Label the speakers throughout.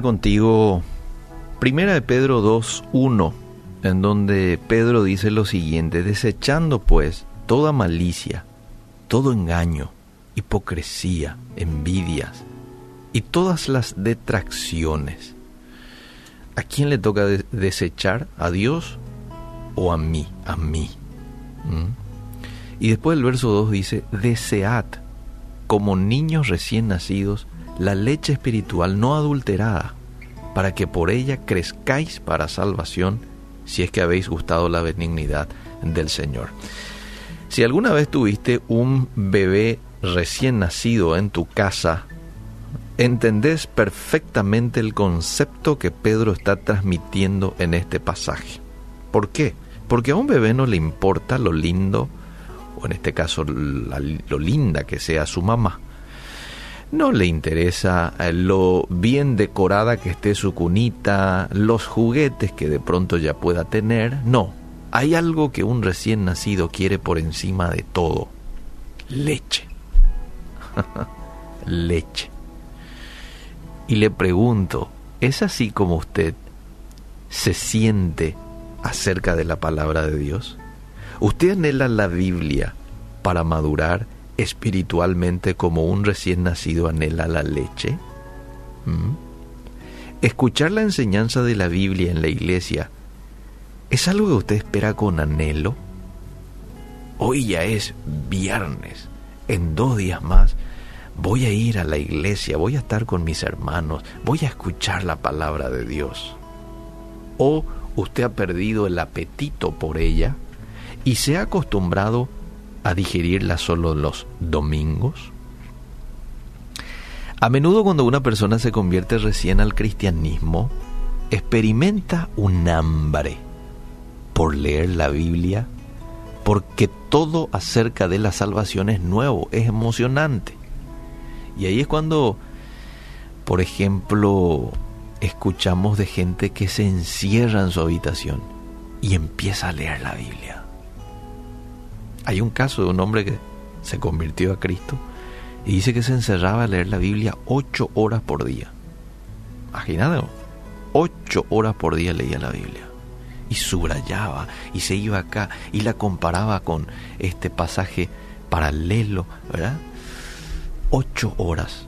Speaker 1: contigo Primera de Pedro 2.1, en donde Pedro dice lo siguiente, desechando pues toda malicia, todo engaño, hipocresía, envidias y todas las detracciones. ¿A quién le toca desechar? ¿A Dios o a mí? A mí. Y después el verso 2 dice, desead como niños recién nacidos la leche espiritual no adulterada, para que por ella crezcáis para salvación, si es que habéis gustado la benignidad del Señor. Si alguna vez tuviste un bebé recién nacido en tu casa, entendés perfectamente el concepto que Pedro está transmitiendo en este pasaje. ¿Por qué? Porque a un bebé no le importa lo lindo, o en este caso lo linda que sea su mamá no le interesa eh, lo bien decorada que esté su cunita, los juguetes que de pronto ya pueda tener. No, hay algo que un recién nacido quiere por encima de todo. Leche. leche. Y le pregunto, ¿es así como usted se siente acerca de la palabra de Dios? ¿Usted anhela la Biblia para madurar espiritualmente como un recién nacido anhela la leche? ¿Mm? Escuchar la enseñanza de la Biblia en la iglesia es algo que usted espera con anhelo. Hoy ya es viernes, en dos días más voy a ir a la iglesia, voy a estar con mis hermanos, voy a escuchar la palabra de Dios. O usted ha perdido el apetito por ella y se ha acostumbrado a digerirla solo los domingos? A menudo cuando una persona se convierte recién al cristianismo, experimenta un hambre por leer la Biblia, porque todo acerca de la salvación es nuevo, es emocionante. Y ahí es cuando, por ejemplo, escuchamos de gente que se encierra en su habitación y empieza a leer la Biblia. Hay un caso de un hombre que se convirtió a Cristo y dice que se encerraba a leer la Biblia ocho horas por día. Imagínate, ocho horas por día leía la Biblia y subrayaba y se iba acá y la comparaba con este pasaje paralelo, ¿verdad? Ocho horas.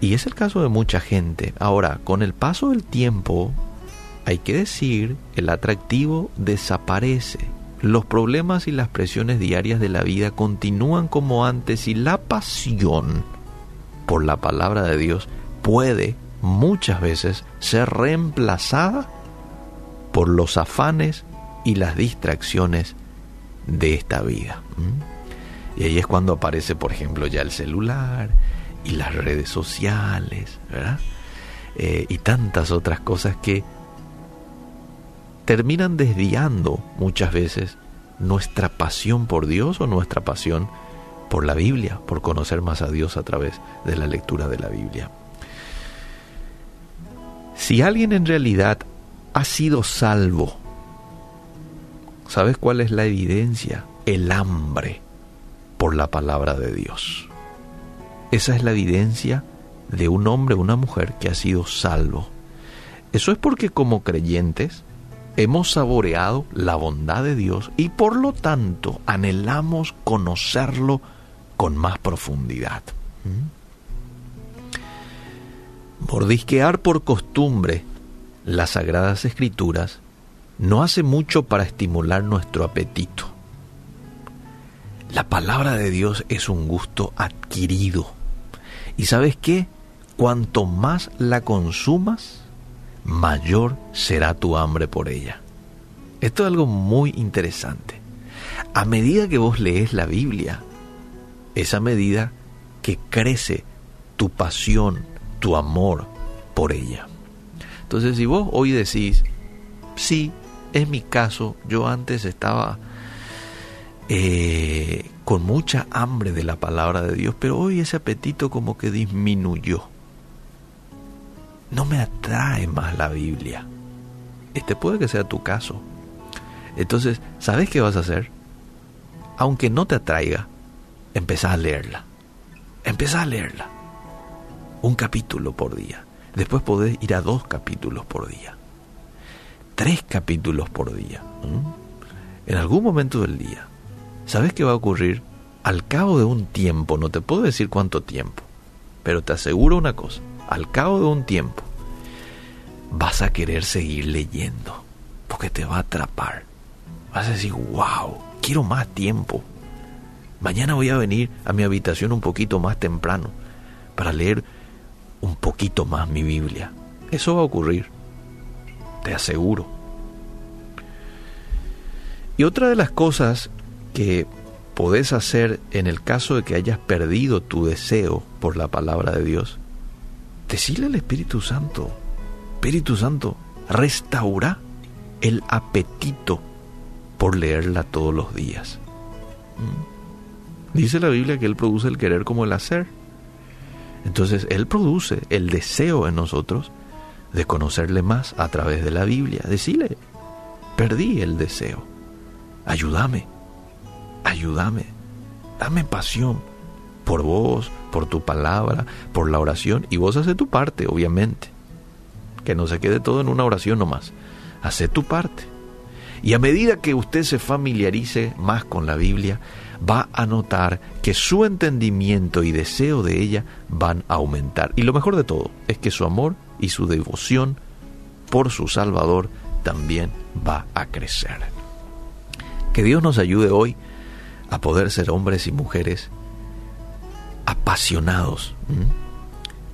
Speaker 1: Y es el caso de mucha gente. Ahora, con el paso del tiempo, hay que decir, el atractivo desaparece los problemas y las presiones diarias de la vida continúan como antes y la pasión por la palabra de Dios puede muchas veces ser reemplazada por los afanes y las distracciones de esta vida. Y ahí es cuando aparece, por ejemplo, ya el celular y las redes sociales. Eh, y tantas otras cosas que terminan desviando muchas veces nuestra pasión por Dios o nuestra pasión por la Biblia, por conocer más a Dios a través de la lectura de la Biblia. Si alguien en realidad ha sido salvo, ¿sabes cuál es la evidencia? El hambre por la palabra de Dios. Esa es la evidencia de un hombre o una mujer que ha sido salvo. Eso es porque como creyentes hemos saboreado la bondad de Dios y por lo tanto anhelamos conocerlo con más profundidad. ¿Mm? Mordisquear por costumbre las sagradas escrituras no hace mucho para estimular nuestro apetito. La palabra de Dios es un gusto adquirido. ¿Y sabes qué? Cuanto más la consumas, mayor será tu hambre por ella. Esto es algo muy interesante. A medida que vos lees la Biblia, esa medida que crece tu pasión, tu amor por ella. Entonces, si vos hoy decís, sí, es mi caso, yo antes estaba eh, con mucha hambre de la palabra de Dios, pero hoy ese apetito como que disminuyó no me atrae más la Biblia. Este puede que sea tu caso. Entonces, ¿sabes qué vas a hacer? Aunque no te atraiga, empieza a leerla. Empieza a leerla. Un capítulo por día. Después podés ir a dos capítulos por día. Tres capítulos por día. En algún momento del día. ¿Sabes qué va a ocurrir? Al cabo de un tiempo, no te puedo decir cuánto tiempo, pero te aseguro una cosa, al cabo de un tiempo vas a querer seguir leyendo, porque te va a atrapar. Vas a decir, wow, quiero más tiempo. Mañana voy a venir a mi habitación un poquito más temprano para leer un poquito más mi Biblia. Eso va a ocurrir, te aseguro. Y otra de las cosas que podés hacer en el caso de que hayas perdido tu deseo por la palabra de Dios, decirle al Espíritu Santo, Espíritu Santo, restaura el apetito por leerla todos los días. ¿Mm? Dice la Biblia que Él produce el querer como el hacer. Entonces Él produce el deseo en nosotros de conocerle más a través de la Biblia. Decirle, perdí el deseo. Ayúdame, ayúdame, dame pasión por vos, por tu palabra, por la oración. Y vos haces tu parte, obviamente. Que no se quede todo en una oración nomás. Hace tu parte. Y a medida que usted se familiarice más con la Biblia, va a notar que su entendimiento y deseo de ella van a aumentar. Y lo mejor de todo es que su amor y su devoción por su Salvador también va a crecer. Que Dios nos ayude hoy a poder ser hombres y mujeres apasionados,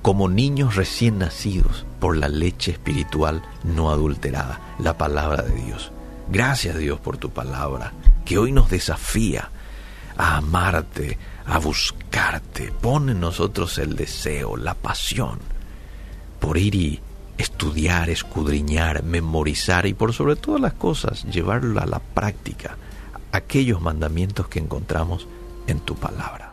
Speaker 1: como niños recién nacidos por la leche espiritual no adulterada, la palabra de Dios. Gracias Dios por tu palabra, que hoy nos desafía a amarte, a buscarte. Pone en nosotros el deseo, la pasión por ir y estudiar, escudriñar, memorizar y por sobre todas las cosas llevarlo a la práctica, aquellos mandamientos que encontramos en tu palabra.